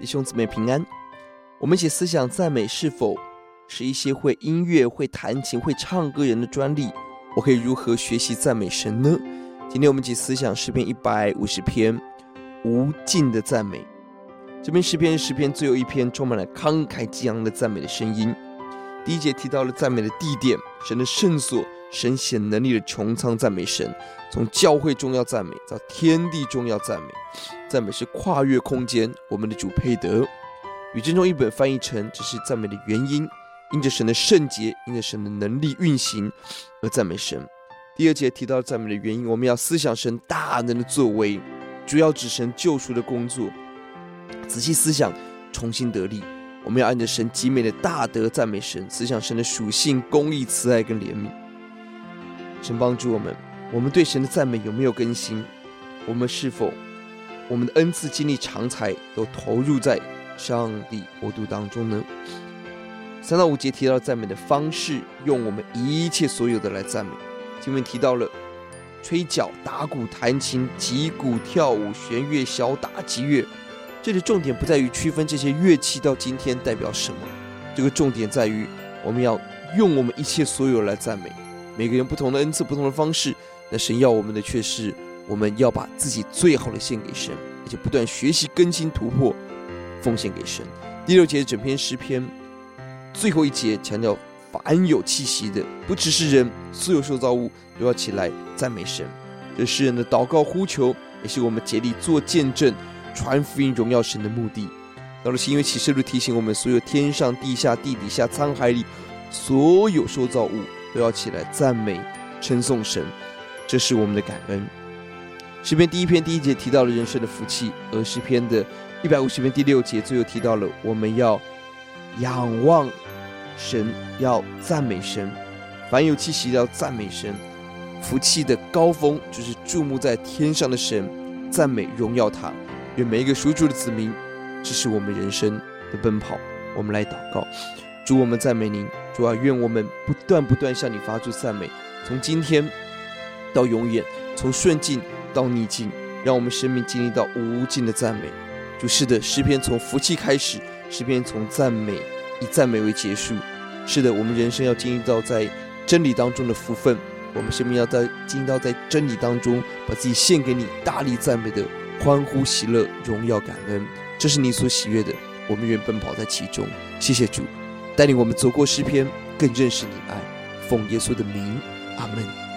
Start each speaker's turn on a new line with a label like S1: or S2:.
S1: 弟兄姊妹平安。我们一起思想赞美是否是一些会音乐、会弹琴、会唱歌人的专利？我可以如何学习赞美神呢？今天我们一起思想诗篇一百五十篇无尽的赞美。这篇诗篇是诗篇最后一篇，充满了慷慨激昂的赞美的声音。第一节提到了赞美的地点，神的圣所。神显能力的穹苍赞美神，从教会中要赞美，到天地中要赞美，赞美是跨越空间。我们的主配得。与经中一本翻译成：这是赞美的原因，因着神的圣洁，因着神的能力运行而赞美神。第二节提到赞美的原因，我们要思想神大能的作为，主要指神救赎的工作。仔细思想，重新得力。我们要按着神极美的大德赞美神，思想神的属性、公义、慈爱跟怜悯。神帮助我们，我们对神的赞美有没有更新？我们是否我们的恩赐、精力、长才都投入在上帝国度当中呢？三到五节提到赞美的方式，用我们一切所有的来赞美。经文提到了吹角、打鼓、弹琴、击鼓、跳舞、弦乐、小打击乐。这里重点不在于区分这些乐器到今天代表什么，这个重点在于我们要用我们一切所有来赞美。每个人不同的恩赐，不同的方式。那神要我们的却是，我们要把自己最好的献给神，而且不断学习、更新、突破，奉献给神。第六节整篇诗篇最后一节强调，凡有气息的，不只是人，所有受造物都要起来赞美神。这诗人的祷告呼求，也是我们竭力做见证、传福音、荣耀神的目的。到了新约启示录提醒我们，所有天上、地下、地底下、沧海里所有受造物。都要起来赞美、称颂神，这是我们的感恩。诗篇第一篇第一节提到了人生的福气，而诗篇的一百五十篇第六节最后提到了我们要仰望神，要赞美神，凡有气息要赞美神。福气的高峰就是注目在天上的神，赞美荣耀他。愿每一个属主的子民，这是我们人生的奔跑。我们来祷告。主，我们赞美您。主啊，愿我们不断不断向你发出赞美，从今天到永远，从顺境到逆境，让我们生命经历到无尽的赞美。主，是的，诗篇从福气开始，诗篇从赞美以赞美为结束。是的，我们人生要经历到在真理当中的福分，我们生命要在经历到在真理当中把自己献给你，大力赞美的欢呼喜乐、荣耀感恩，这是你所喜悦的。我们愿奔跑在其中。谢谢主。带领我们走过诗篇，更认识你爱。奉耶稣的名，阿门。